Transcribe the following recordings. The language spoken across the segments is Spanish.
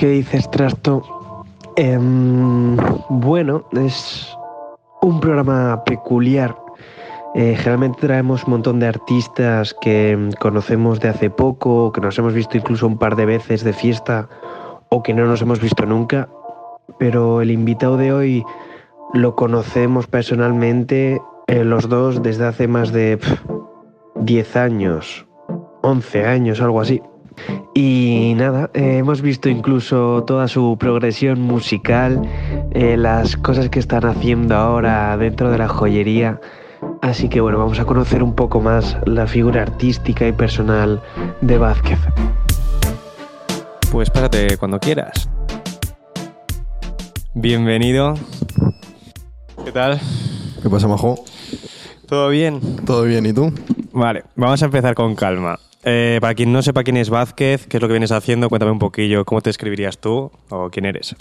¿Qué dices, Trasto? Em, bueno, es un programa peculiar. Eh, generalmente traemos un montón de artistas que conocemos de hace poco, que nos hemos visto incluso un par de veces de fiesta o que no nos hemos visto nunca. Pero el invitado de hoy lo conocemos personalmente eh, los dos desde hace más de pf, 10 años, 11 años, algo así. Y nada, eh, hemos visto incluso toda su progresión musical, eh, las cosas que están haciendo ahora dentro de la joyería. Así que bueno, vamos a conocer un poco más la figura artística y personal de Vázquez. Pues pásate cuando quieras. Bienvenido. ¿Qué tal? ¿Qué pasa, Majo? ¿Todo bien? ¿Todo bien? ¿Y tú? Vale, vamos a empezar con calma. Eh, para quien no sepa quién es Vázquez, qué es lo que vienes haciendo, cuéntame un poquillo cómo te escribirías tú o quién eres.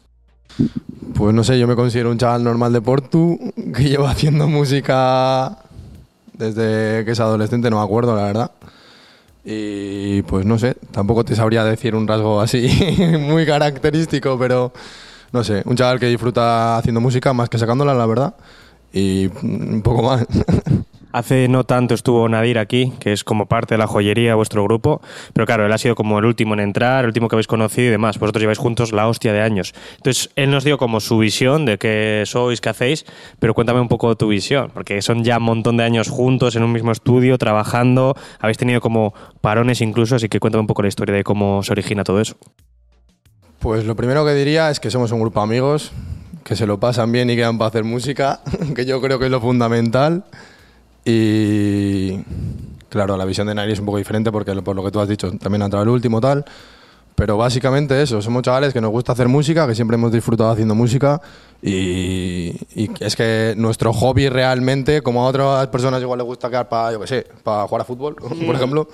Pues no sé, yo me considero un chaval normal de Portu que lleva haciendo música desde que es adolescente, no me acuerdo, la verdad. Y pues no sé, tampoco te sabría decir un rasgo así muy característico, pero no sé, un chaval que disfruta haciendo música más que sacándola, la verdad. Y un poco más. Hace no tanto estuvo Nadir aquí, que es como parte de la joyería, vuestro grupo, pero claro, él ha sido como el último en entrar, el último que habéis conocido y demás. Vosotros lleváis juntos la hostia de años. Entonces, él nos dio como su visión de qué sois, qué hacéis, pero cuéntame un poco tu visión, porque son ya un montón de años juntos en un mismo estudio, trabajando, habéis tenido como parones incluso, así que cuéntame un poco la historia de cómo se origina todo eso. Pues lo primero que diría es que somos un grupo de amigos, que se lo pasan bien y quedan para hacer música, que yo creo que es lo fundamental. Y claro, la visión de Nairi es un poco diferente porque por lo que tú has dicho, también ha entrado el último tal. Pero básicamente eso, somos chavales que nos gusta hacer música, que siempre hemos disfrutado haciendo música y, y es que nuestro hobby realmente, como a otras personas igual les gusta quedar para, yo qué sé, para jugar a fútbol, por ejemplo,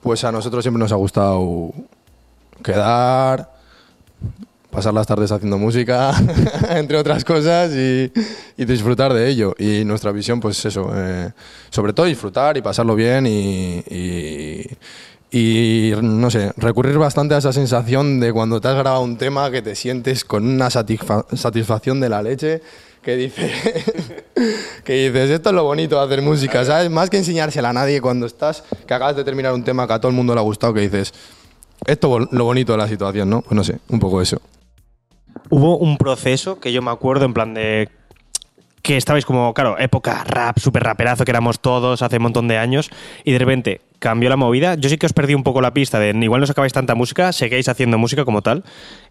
pues a nosotros siempre nos ha gustado quedar, pasar las tardes haciendo música, entre otras cosas, y, disfrutar de ello. Y nuestra visión, pues eso, eh, sobre todo disfrutar y pasarlo bien y, no sé, recurrir bastante a esa sensación de cuando te has grabado un tema que te sientes con una satisfa satisfacción de la leche. Que, dice, que dices, esto es lo bonito de hacer música, ¿sabes? Más que enseñársela a nadie cuando estás, que acabas de terminar un tema que a todo el mundo le ha gustado, que dices, esto es lo bonito de la situación, ¿no? Pues no sé, un poco eso. Hubo un proceso que yo me acuerdo en plan de que estabais como, claro, época rap, súper raperazo que éramos todos hace un montón de años y de repente cambió la movida. Yo sí que os perdí un poco la pista de igual no sacabais tanta música, seguíais haciendo música como tal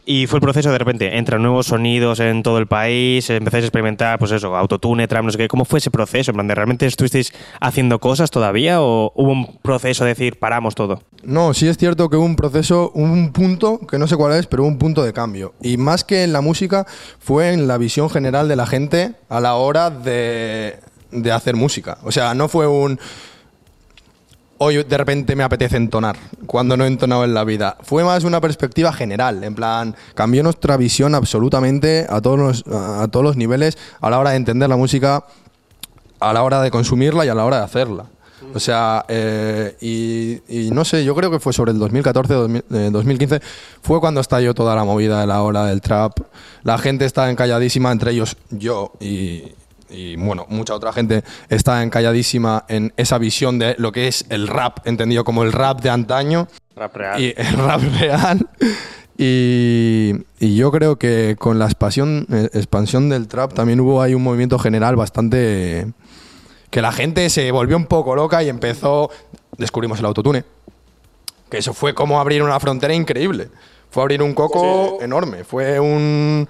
y fue el proceso de repente, entran nuevos sonidos en todo el país, empezáis a experimentar, pues eso, autotune, trap, no sé qué. ¿Cómo fue ese proceso? En plan, ¿de realmente estuvisteis haciendo cosas todavía o hubo un proceso de decir, paramos todo? No, sí es cierto que hubo un proceso, un punto, que no sé cuál es, pero un punto de cambio. Y más que en la música, fue en la visión general de la gente a la hora de, de hacer música. O sea, no fue un hoy de repente me apetece entonar, cuando no he entonado en la vida. Fue más una perspectiva general, en plan, cambió nuestra visión absolutamente a todos los, a todos los niveles a la hora de entender la música, a la hora de consumirla y a la hora de hacerla. O sea, eh, y, no sé, yo creo que fue sobre el 2014, 2000, eh, 2015, fue cuando estalló toda la movida de la ola del trap. La gente estaba encalladísima, entre ellos yo y, y bueno, mucha otra gente está encalladísima en esa visión de lo que es el rap, entendido como el rap de antaño. Rap real. Y el rap real. Y, y yo creo que con la expansión, eh, expansión del trap también hubo ahí un movimiento general bastante... que la gente se volvió un poco loca y empezó... Descubrimos el autotune. Que eso fue como abrir una frontera increíble. Fue abrir un coco sí. enorme. Fue un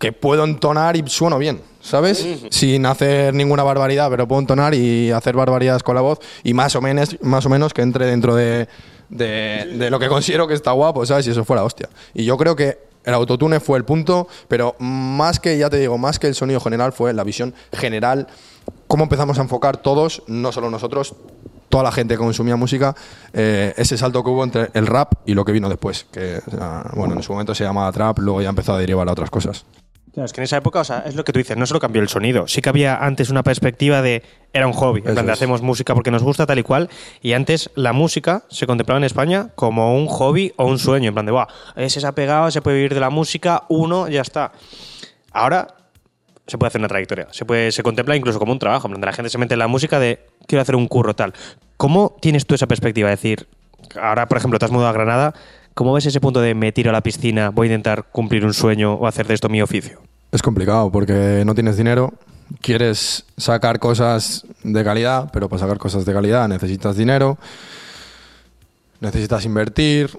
que puedo entonar y sueno bien, ¿sabes? Sin hacer ninguna barbaridad, pero puedo entonar y hacer barbaridades con la voz y más o menos, más o menos que entre dentro de, de, de lo que considero que está guapo, ¿sabes? Si eso fuera hostia. Y yo creo que el autotune fue el punto, pero más que, ya te digo, más que el sonido general fue la visión general, cómo empezamos a enfocar todos, no solo nosotros, toda la gente que consumía música, eh, ese salto que hubo entre el rap y lo que vino después, que bueno, en su momento se llamaba trap, luego ya empezó a derivar a otras cosas. Claro, es que en esa época, o sea, es lo que tú dices, no solo cambió el sonido, sí que había antes una perspectiva de era un hobby, en plan de hacemos música porque nos gusta tal y cual, y antes la música se contemplaba en España como un hobby o un sueño, en plan de, "Buah, ese se ha pegado, se puede vivir de la música, uno, ya está. Ahora se puede hacer una trayectoria, se puede se contempla incluso como un trabajo, en plan de la gente se mete en la música de quiero hacer un curro tal. ¿Cómo tienes tú esa perspectiva? Es decir, ahora, por ejemplo, te has mudado a Granada, ¿cómo ves ese punto de me tiro a la piscina, voy a intentar cumplir un sueño o hacer de esto mi oficio? Es complicado porque no tienes dinero, quieres sacar cosas de calidad, pero para sacar cosas de calidad necesitas dinero, necesitas invertir,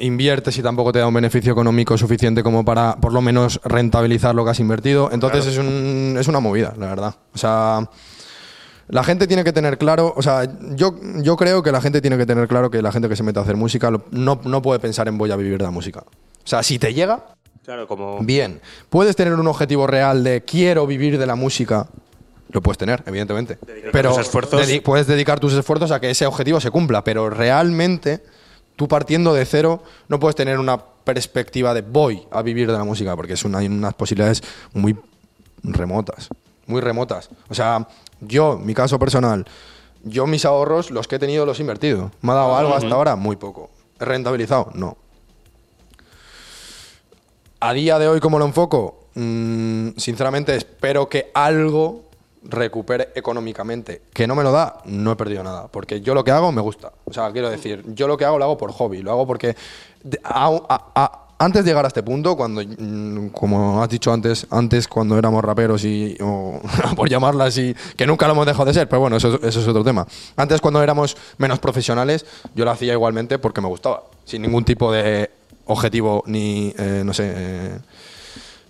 inviertes y tampoco te da un beneficio económico suficiente como para por lo menos rentabilizar lo que has invertido. Entonces es, un- es una movida, la verdad. O sea, la gente tiene que tener claro, o sea, yo, yo creo que la gente tiene que tener claro que la gente que se mete a hacer música no, no puede pensar en voy a vivir de la música. O sea, si te llega, Claro, como... Bien, puedes tener un objetivo real de quiero vivir de la música. Lo puedes tener, evidentemente. Dedicar pero tus esfuerzos. dedi- puedes dedicar tus esfuerzos a que ese objetivo se cumpla. Pero realmente, tú partiendo de cero, no puedes tener una perspectiva de voy a vivir de la música, porque es una- hay unas posibilidades muy remotas. Muy remotas. O sea, yo, mi caso personal, yo mis ahorros, los que he tenido, los he invertido. ¿Me ha dado algo hasta ahora? Muy poco. ¿He rentabilizado? No. A día de hoy, ¿cómo lo enfoco? Mm, sinceramente, espero que algo recupere económicamente. ¿Que no me lo da? No he perdido nada. Porque yo lo que hago me gusta. O sea, quiero decir, yo lo que hago lo hago por hobby. Lo hago porque de- a- a- a- antes de llegar a este punto, cuando, mm, como has dicho antes, antes cuando éramos raperos y, o, por llamarla así, que nunca lo hemos dejado de ser, pero bueno, eso, es otro tema. Antes cuando éramos menos profesionales, yo lo hacía igualmente porque me gustaba, sin ningún tipo de objetivo ni, eh, no sé, eh,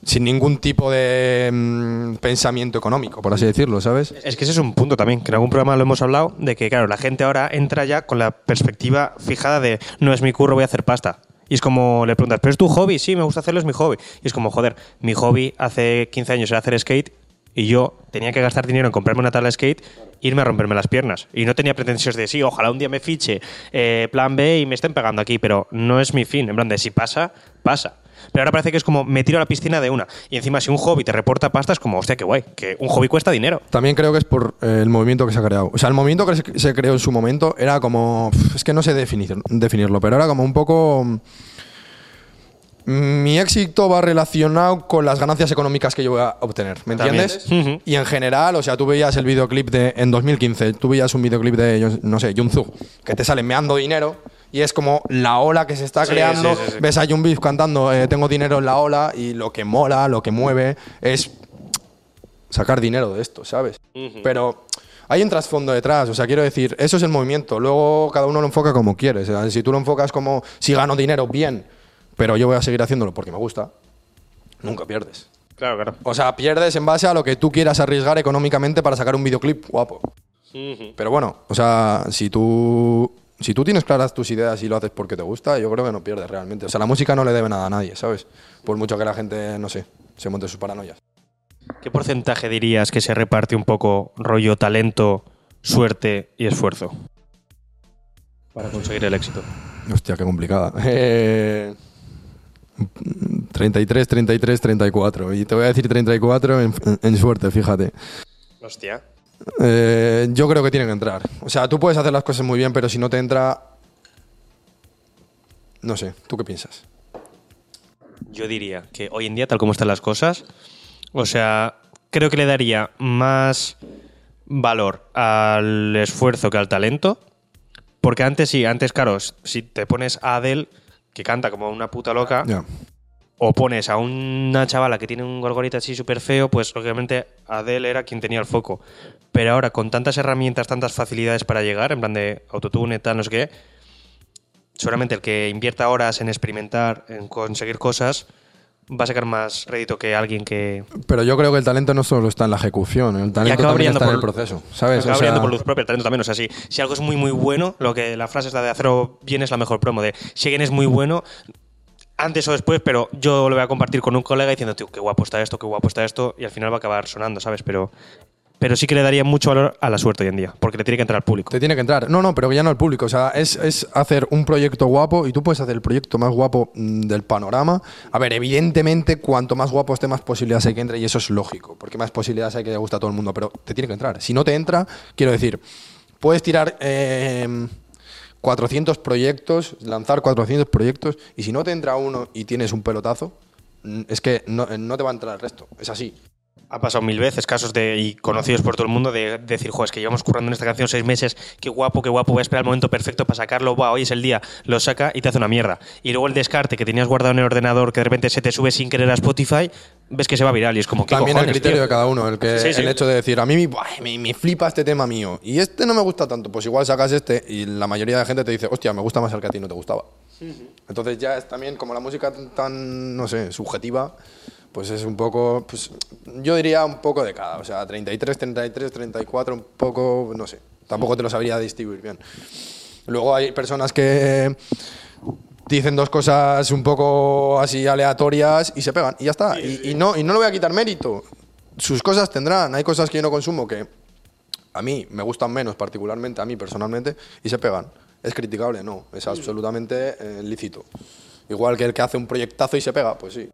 sin ningún tipo de mm, pensamiento económico, por así decirlo, ¿sabes? Es que ese es un punto también, que en algún programa lo hemos hablado, de que, claro, la gente ahora entra ya con la perspectiva fijada de no es mi curro, voy a hacer pasta. Y es como le preguntas, ¿pero es tu hobby? Sí, me gusta hacerlo, es mi hobby. Y es como, joder, mi hobby hace 15 años era hacer skate y yo tenía que gastar dinero en comprarme una tabla de skate irme a romperme las piernas. Y no tenía pretensiones de, sí, ojalá un día me fiche eh, plan B y me estén pegando aquí, pero no es mi fin. En plan de, si pasa, pasa. Pero ahora parece que es como, me tiro a la piscina de una. Y encima, si un hobby te reporta pasta, es como, hostia, qué guay, que un hobby cuesta dinero. También creo que es por eh, el movimiento que se ha creado. O sea, el movimiento que se, creó en su momento era como. Es que no sé definir, definirlo, pero era como un poco. mm, Mi éxito va relacionado con las ganancias económicas que yo voy a obtener, ¿me entiendes? Y en general, o sea, tú veías el videoclip de. En 2015, tú veías un videoclip de, no sé, Junzu, que te sale meando dinero. Y es como la ola que se está Sí, creando. sí, sí. Ves a cantando eh, Tengo dinero en la ola. Y lo que mola, lo que mueve, es sacar dinero de esto, ¿sabes? Pero hay un trasfondo detrás, o sea, quiero decir, eso es el movimiento. Luego cada uno lo enfoca como quiere. O sea, si tú lo enfocas como si gano dinero, bien, pero yo voy a seguir haciéndolo porque me gusta, nunca pierdes. Claro, claro. O sea, pierdes en base a lo que tú quieras arriesgar económicamente para sacar un videoclip guapo. Pero bueno, o sea, si tú, si tú tienes claras tus ideas y lo haces porque te gusta, yo creo que no pierdes realmente. O sea, la música no le debe nada a nadie, ¿sabes? Por mucho que la gente, no sé, se monte sus paranoias. ¿Qué porcentaje dirías que se reparte un poco rollo talento, suerte y esfuerzo para conseguir el éxito? Hostia, qué complicada. Eh, 33, 33, 34. Y te voy a decir 34 en, en suerte, fíjate. Hostia. Eh, yo creo que tienen que entrar. O sea, tú puedes hacer las cosas muy bien, pero si no te entra... No sé, ¿tú qué piensas? Yo diría que hoy en día, tal como están las cosas, o sea, creo que le daría más valor al esfuerzo que al talento. Porque antes sí, antes, claro, si te pones a Adele, que canta como una puta loca, o pones a una chavala que tiene un gorgorito así súper feo, pues obviamente Adele era quien tenía el foco. Pero ahora, con tantas herramientas, tantas facilidades para llegar, en plan de autotune, tal, no sé qué, seguramente el que invierta horas en experimentar, en conseguir cosas, va a sacar más rédito que alguien que... Pero yo creo que el talento no solo está en la ejecución, el talento también está en por- el proceso, ¿sabes? Acaba O sea, por luz propia, el talento también. O sea, si, si algo es muy, muy bueno, lo que la frase es la de acero bien es la mejor promo. De si alguien es muy bueno, antes o después, pero yo lo voy a compartir con un colega diciendo, tío, qué guapo está esto, qué guapo está esto, y al final va a acabar sonando, ¿sabes? Pero pero sí que le daría mucho valor a la suerte hoy en día, porque le tiene que entrar al público. Te tiene que entrar. No, no, pero ya no al público. O sea, es, es hacer un proyecto guapo y tú puedes hacer el proyecto más guapo mm, del panorama. A ver, evidentemente, cuanto más guapo esté, más posibilidades hay que entre y eso es lógico, porque más posibilidades hay que le guste a todo el mundo, pero te tiene que entrar. Si no te entra, quiero decir, puedes tirar eh, 400 proyectos, lanzar 400 proyectos y si no te entra uno y tienes un pelotazo, mm, es que no, no te va a entrar el resto. Es así. Ha pasado mil veces casos de y conocidos por todo el mundo de, decir, joder, es que llevamos currando en esta canción seis meses, qué guapo, qué guapo, voy a esperar el momento perfecto para sacarlo, va, hoy es el día, lo saca y te hace una mierda. Y luego el descarte que tenías guardado en el ordenador, que de repente se te sube sin querer a Spotify, ves que se va viral y es como que También cojones, el criterio tío? de cada uno, el, que, Sí, sí. el hecho de decir, a mí me, me flipa este tema mío y este no me gusta tanto, pues igual sacas este y la mayoría de gente te dice, hostia, me gusta más el que a ti no te gustaba. Entonces ya es también como la música tan- tan, no sé, subjetiva, pues es un poco, pues yo diría un poco de cada, o sea, 33, 33, 34, un poco, no sé, tampoco te lo sabría distribuir bien. Luego hay personas que dicen dos cosas un poco así aleatorias y se pegan y ya está. y, y no, y no le voy a quitar mérito. Sus cosas tendrán. Hay cosas que yo no consumo que a mí me gustan menos, particularmente a mí personalmente, y se pegan. ¿Es criticable? No, es absolutamente eh, lícito. Igual que el que hace un proyectazo y se pega, pues sí.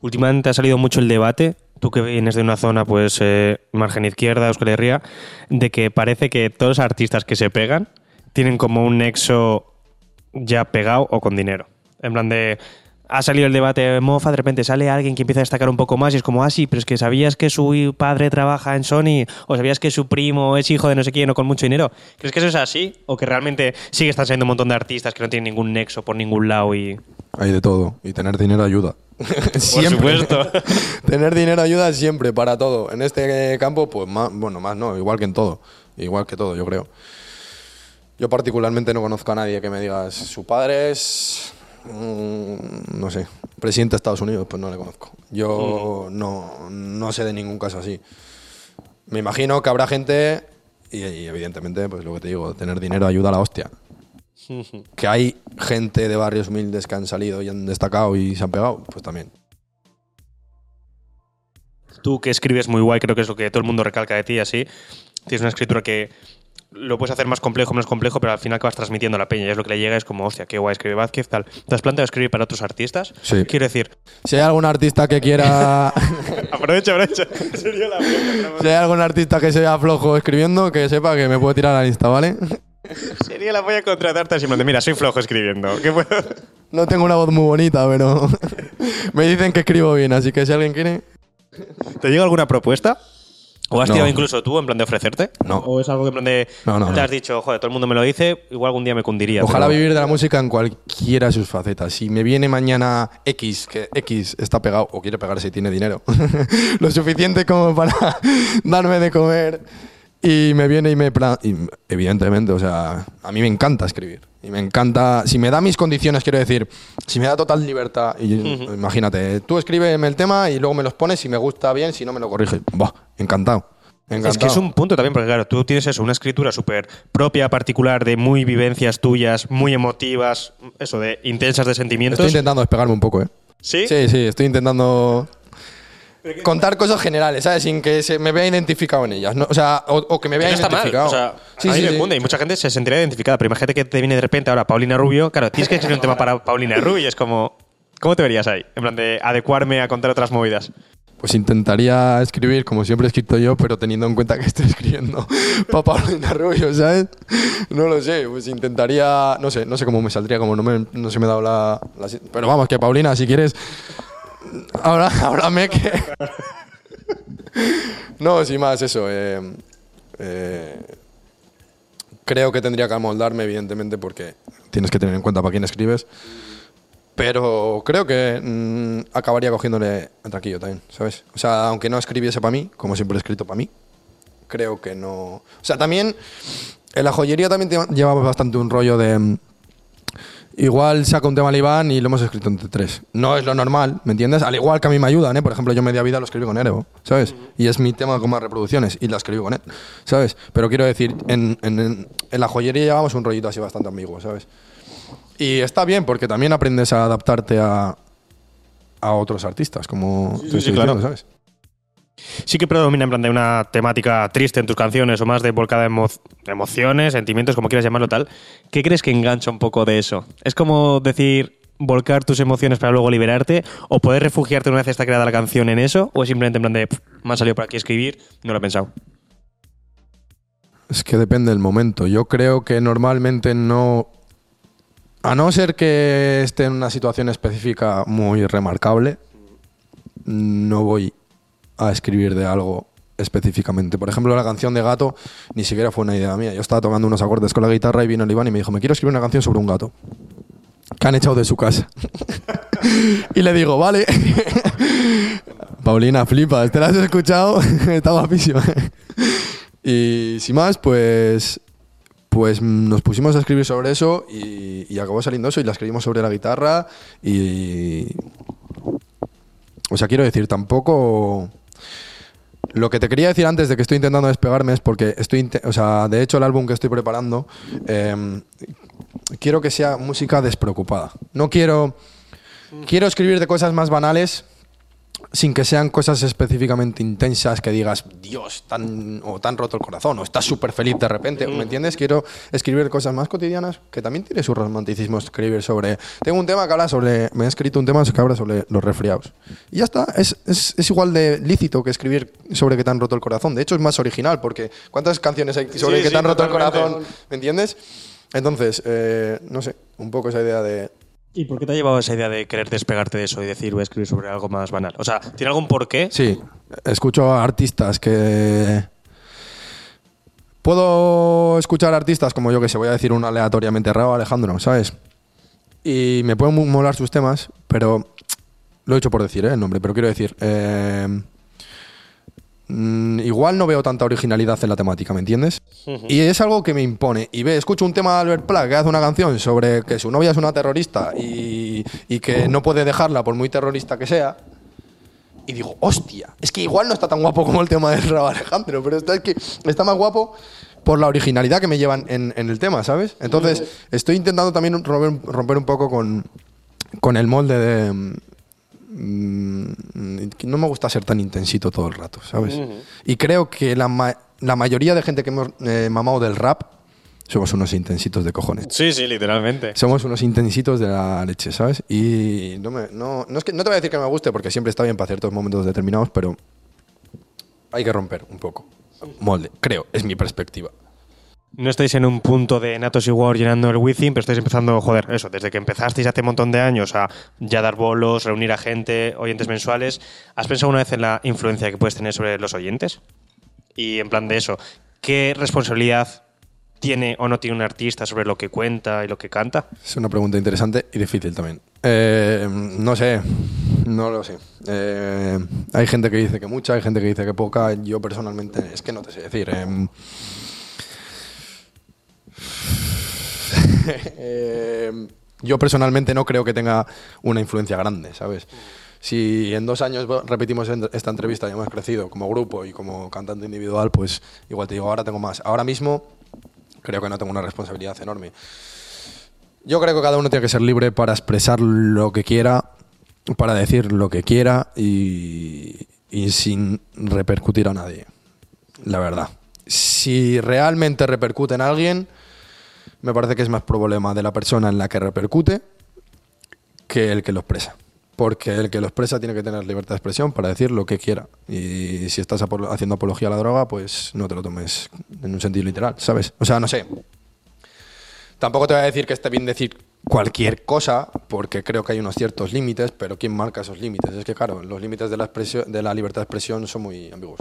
Últimamente ha salido mucho el debate, tú que vienes de una zona, pues, eh, margen izquierda, Euskal Herria, de que parece que todos los artistas que se pegan tienen como un nexo ya pegado o con dinero. En plan de. Ha salido el debate de mofa, de repente sale alguien que empieza a destacar un poco más y es como, ah, sí, pero es que sabías que su padre trabaja en Sony o sabías que su primo es hijo de no sé quién o con mucho dinero. ¿Crees que eso es así? ¿O que realmente sigue están saliendo un montón de artistas que no tienen ningún nexo por ningún lado y. Hay de todo. Y tener dinero ayuda. Por Siempre. supuesto. tener dinero ayuda siempre, para todo. En este campo, pues más, bueno, más no, igual que en todo. Igual que todo, yo creo. Yo particularmente no conozco a nadie que me diga, su padre es, mm, no sé, presidente de Estados Unidos, pues no le conozco. Yo no, no sé de ningún caso así. Me imagino que habrá gente, y, y evidentemente, pues lo que te digo, tener dinero ayuda a la hostia. Que hay gente de barrios humildes que han salido y han destacado y se han pegado, pues también. Tú que escribes muy guay, creo que es lo que todo el mundo recalca de ti, así. Tienes una escritura que lo puedes hacer más complejo, menos complejo, pero al final acabas transmitiendo a la peña. Y es lo que le llega, es como, hostia, qué guay escribe Vázquez, tal. ¿Te has planteado escribir para otros artistas? Sí. Quiero decir, Si hay algún artista que quiera aprovecha, aprovecha. Sería la Si hay algún artista que sea flojo escribiendo, que sepa que me puede tirar al Insta, ¿vale? Sería la polla contratarte así, en plan de, mira, soy flojo escribiendo. ¿Qué puedo? No tengo una voz muy bonita, pero me dicen que escribo bien, así que si alguien quiere... ¿Te llega alguna propuesta? ¿O has No. tirado incluso tú en plan de ofrecerte? No. ¿O es algo que en plan de. No, no, te has dicho, joder, todo el mundo me lo dice, igual algún día me cundiría. Ojalá pero- vivir de la música en cualquiera de sus facetas. Si me viene mañana X, que X está pegado o quiere pegarse y tiene dinero, lo suficiente como para darme de comer y me viene y me... y, evidentemente, o sea, a mí me encanta escribir. Y me encanta... Si me da mis condiciones, quiero decir, si me da total libertad, y imagínate, tú escríbeme el tema y luego me los pones, si me gusta bien, si no me lo corriges. Buah, encantado. encantado. Es que es un punto también, porque claro, tú tienes eso, una escritura súper propia, particular, de muy vivencias tuyas, muy emotivas, eso, de intensas de sentimientos. Estoy intentando despegarme un poco, ¿eh? ¿Sí? Sí, sí, estoy intentando contar cosas generales, ¿sabes? Sin que se me vea identificado en ellas. ¿no? O sea, o, o que me Que vea no está mal. identificado. O sea, sí, a mí sí, me sí. cunde y mucha gente se sentiría identificada. Pero imagínate que te viene de repente ahora Paulina Rubio. Claro, tienes que escribir un tema para Paulina Rubio y es como. ¿Cómo te verías ahí? En plan de adecuarme a contar otras movidas. Pues intentaría escribir como siempre he escrito yo, pero teniendo en cuenta que estoy escribiendo para Paulina Rubio, ¿sabes? No lo sé, pues intentaría, no sé, no sé cómo me saldría, como no, me, no se me ha dado la, Pero vamos, que Paulina, si quieres, ahora, háblame que... No, sin más, eso. eh, eh, creo que tendría que amoldarme, evidentemente, porque tienes que tener en cuenta para quién escribes. Pero creo que mm, acabaría cogiéndole tranquillo también, ¿sabes? O sea, aunque no escribiese para mí, como siempre he escrito para mí, creo que no. O sea, también en la joyería también llevamos bastante un rollo de. Igual saca un tema al Iván y lo hemos escrito entre tres. No es lo normal, ¿me entiendes? Al igual que a mí me ayudan, ¿eh? Por ejemplo, yo media vida lo escribí con Erebo, ¿sabes? Y es mi tema con más reproducciones y la escribí con él, ¿sabes? Pero quiero decir, en, en- en- la joyería llevamos un rollito así bastante ambiguo, ¿sabes? Y está bien porque también aprendes a adaptarte a, a otros artistas, como te sí, estoy claro. diciendo, ¿sabes? Sí que predomina en plan de una temática triste en tus canciones o más de volcada de, emo- de emociones, sentimientos, como quieras llamarlo tal. ¿Qué crees que engancha un poco de eso? ¿Es como decir volcar tus emociones para luego liberarte? ¿O poder refugiarte una vez está creada la canción en eso? ¿O es simplemente en plan de, "Pff, me ha salido por aquí escribir, no lo he pensado? Es que depende del momento. Yo creo que normalmente no. A no ser que esté en una situación específica muy remarcable, no voy a escribir de algo específicamente. Por ejemplo, la canción de Gato ni siquiera fue una idea mía. Yo estaba tocando unos acordes con la guitarra y vino el Iván y me dijo, me quiero escribir una canción sobre un gato que han echado de su casa. y le digo, vale. Paulina, flipas, ¿te la has escuchado? Está guapísima. y sin más, pues pues nos pusimos a escribir sobre eso y, y acabó saliendo eso y la escribimos sobre la guitarra y... O sea, quiero decir, tampoco... Lo que te quería decir antes de que estoy intentando despegarme es porque estoy... O sea, de hecho el álbum que estoy preparando, em, quiero que sea música despreocupada. No quiero... Quiero escribir de cosas más banales sin que sean cosas específicamente intensas que digas, Dios, tan, o tan roto el corazón, o estás súper feliz de repente, ¿me entiendes? Quiero escribir cosas más cotidianas, que también tiene su romanticismo escribir sobre... Tengo un tema que habla sobre... Me he escrito un tema que habla sobre los resfriados. Y ya está, es, es, es igual de lícito que escribir sobre que te han roto el corazón. De hecho, es más original, porque ¿cuántas canciones hay sobre Sí, que sí, te han roto el corazón? ¿Me entiendes? Entonces, eh, no sé, un poco esa idea de... ¿Y por qué te ha llevado esa idea de querer despegarte de eso y decir voy a escribir sobre algo más banal? O sea, ¿tiene algún porqué? Sí, escucho a artistas que... Puedo escuchar artistas como yo que se voy a decir uno aleatoriamente, Raúl Alejandro, ¿sabes? Y me pueden molar sus temas, pero lo he hecho por decir ¿eh? el nombre, pero quiero decir, eh, mm, igual no veo tanta originalidad en la temática, ¿me entiendes? Y es algo que me impone. Y ve, escucho un tema de Albert Pla que hace una canción sobre que su novia es una terrorista y, y que no puede dejarla por muy terrorista que sea. Y digo, hostia, es que igual no está tan guapo como el tema de Raúl Alejandro, pero está, es que está más guapo por la originalidad que me llevan en, en el tema, ¿sabes? Entonces, estoy intentando también romper, romper un poco con, con el molde de... mm, no me gusta ser tan intensito todo el rato, ¿sabes? Y creo que la, ma- la mayoría de gente que hemos eh, mamado del rap somos unos intensitos de cojones. Sí, sí, literalmente. Somos unos intensitos de la leche, ¿sabes? Y no, me, no, no, es que, no te voy a decir que me guste porque siempre está bien para ciertos momentos determinados, pero hay que romper un poco. Molde, creo, es mi perspectiva. No estáis en un punto de Natos y War llenando el Within, pero estáis empezando, joder, eso, desde que empezasteis hace un montón de años a ya dar bolos, reunir a gente, oyentes mensuales. ¿Has pensado una vez en la influencia que puedes tener sobre los oyentes? Y en plan de eso, ¿qué responsabilidad tiene o no tiene un artista sobre lo que cuenta y lo que canta? Es una pregunta interesante y difícil también. Eh, no sé, no lo sé. Eh, hay gente que dice que mucha, hay gente que dice que poca. Yo personalmente es que no te sé decir. em. Eh, yo personalmente no creo que tenga una influencia grande, ¿sabes? Si en dos años repetimos esta entrevista y hemos crecido como grupo y como cantante individual, pues igual te digo, ahora tengo más. Ahora mismo creo que no tengo una responsabilidad enorme. Yo creo que cada uno tiene que ser libre para expresar lo que quiera, para decir lo que quiera y, y sin repercutir a nadie. La verdad. Si realmente repercute en alguien, me parece que es más problema de la persona en la que repercute que el que lo expresa. Porque el que lo expresa tiene que tener libertad de expresión para decir lo que quiera. Y si estás haciendo apología a la droga, pues no te lo tomes en un sentido literal, ¿sabes? O sea, no sé. Tampoco te voy a decir que esté bien decir cualquier cosa, porque creo que hay unos ciertos límites, pero ¿quién marca esos límites? Es que, claro, los límites de la, de la libertad de expresión son muy ambiguos.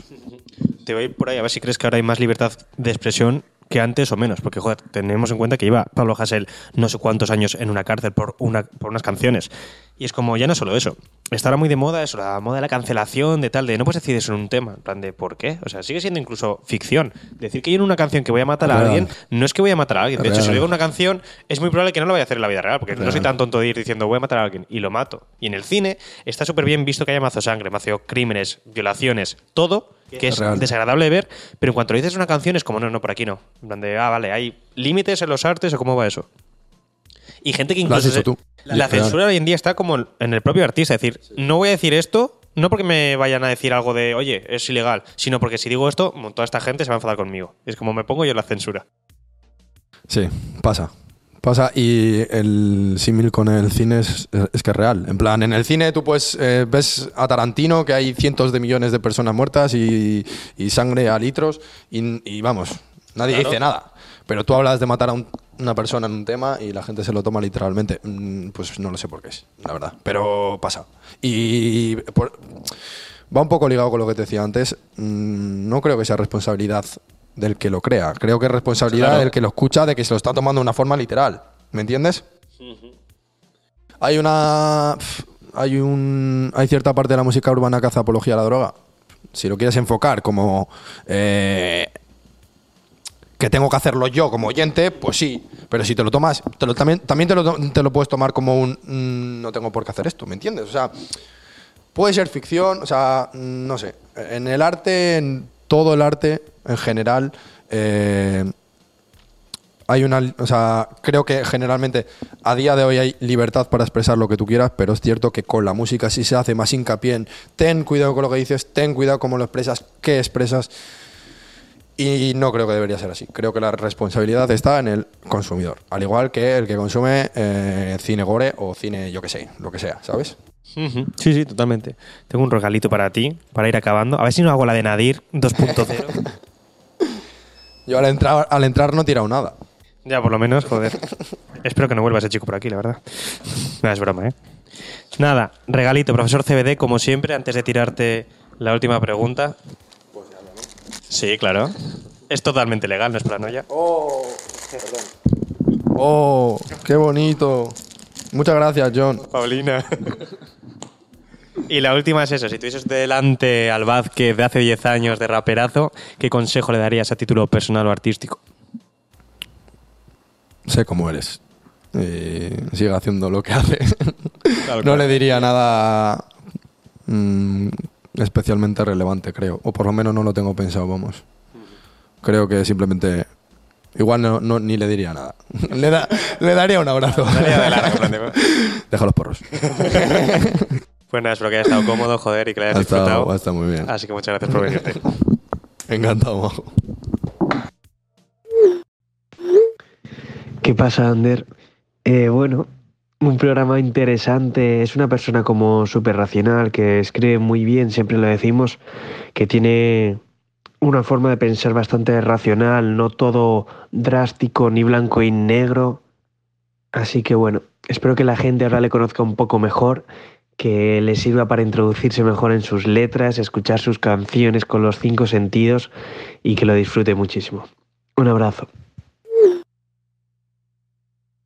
Te voy a ir por ahí a ver si crees que ahora hay más libertad de expresión que antes o menos, porque joder, tenemos en cuenta que lleva Pablo Hasél no sé cuántos años en una cárcel por, una, por unas canciones. Y es como, ya no solo eso, está ahora muy de moda eso, la moda de la cancelación, de tal, de no puedes decir eso en un tema, en plan de ¿por qué? O sea, sigue siendo incluso ficción. Decir que yo en una canción que voy a matar a Real. alguien, no es que voy a matar a alguien. De hecho, si Real. digo en una canción, es muy probable que no lo vaya a hacer en la vida real, porque no Real. soy tan tonto de ir diciendo voy a matar a alguien y lo mato. Y en el cine está súper bien visto que haya mazo sangre, mazo crímenes, violaciones, todo, que es Real. desagradable de ver, pero en cuanto lo dices una canción es como, no, no, por aquí no. En plan de, ah, vale, hay límites en los artes o cómo va eso. Y gente que Lo has incluso... dicho se- tú. La censura hoy en día está como en el propio artista, es decir, no voy a decir esto no porque me vayan a decir algo de, oye, es ilegal, sino porque si digo esto, toda esta gente se va a enfadar conmigo. Es como me pongo yo la censura. Sí, pasa. Pasa y el símil con el cine es, es, que es real. En plan, en el cine tú pues eh, ves a Tarantino que hay cientos de millones de personas muertas y, y sangre a litros y, y vamos, nadie Claro. dice nada. Pero tú hablas de matar a un- una persona en un tema y la gente se lo toma literalmente. Mm, Pues no lo sé por qué es, la verdad. Pero pasa. Y por- va un poco ligado con lo que te decía antes. Mm, No creo que sea responsabilidad del que lo crea. Creo que es responsabilidad Claro. del que lo escucha, de que se lo está tomando de una forma literal. ¿Me entiendes? Hay una. Hay un. Hay cierta parte de la música urbana que hace apología a la droga. Si lo quieres enfocar como. eh, que tengo que hacerlo yo como oyente, pues sí. Pero si te lo tomas, te lo- también, también te, lo, te lo puedes tomar como un. mm, no tengo por qué hacer esto, ¿me entiendes? O sea, puede ser ficción, o sea, mm, no sé. En el arte, en todo el arte en general, eh, hay una, o sea, creo que generalmente a día de hoy hay libertad para expresar lo que tú quieras, pero es cierto que con la música sí se hace más hincapié en ten cuidado con lo que dices, ten cuidado cómo lo expresas, qué expresas. Y no creo que debería ser así. Creo que la responsabilidad está en el consumidor, al igual que el que consume eh, cine gore o cine, yo que sé, lo que sea, ¿sabes? Sí, sí, totalmente. Tengo un regalito para ti, para ir acabando. A ver si no hago la de Nadir 2.0. Yo al entrar, al entrar no he tirado nada. ya, por lo menos, joder. Espero que no vuelva ese chico por aquí, la verdad. No, es broma, ¿eh? Nada, regalito, profesor CBD, como siempre, antes de tirarte la última pregunta. Sí, claro. Es totalmente legal, no es paranoia. Oh, Oh, qué bonito. Muchas gracias, John. Paulina. Y la última es eso, si tuvieses delante al Vázquez de hace 10 años de raperazo, ¿qué consejo le darías a título personal o artístico? Sé cómo eres. Eh, sigue haciendo lo que hace. Tal no cual. le diría nada mm, especialmente relevante, creo. O por lo menos no lo tengo pensado, vamos. Creo que simplemente... Igual no, no- ni le diría nada. le, da- le daría un abrazo. Daría largo, de- Deja los porros. Pues nada, espero que haya estado cómodo, joder, y que lo hayas Ha estado, disfrutado. ha estado muy bien. Así que muchas gracias por venirte. Encantado, majo. ¿Qué pasa, Ander? Eh, bueno, un programa interesante. Es una persona como súper racional, que escribe muy bien, siempre lo decimos, que tiene una forma de pensar bastante racional, no todo drástico, ni blanco y negro. Así que bueno, espero que la gente ahora le conozca un poco mejor, que le sirva para introducirse mejor en sus letras, escuchar sus canciones con los cinco sentidos y que lo disfrute muchísimo. Un abrazo.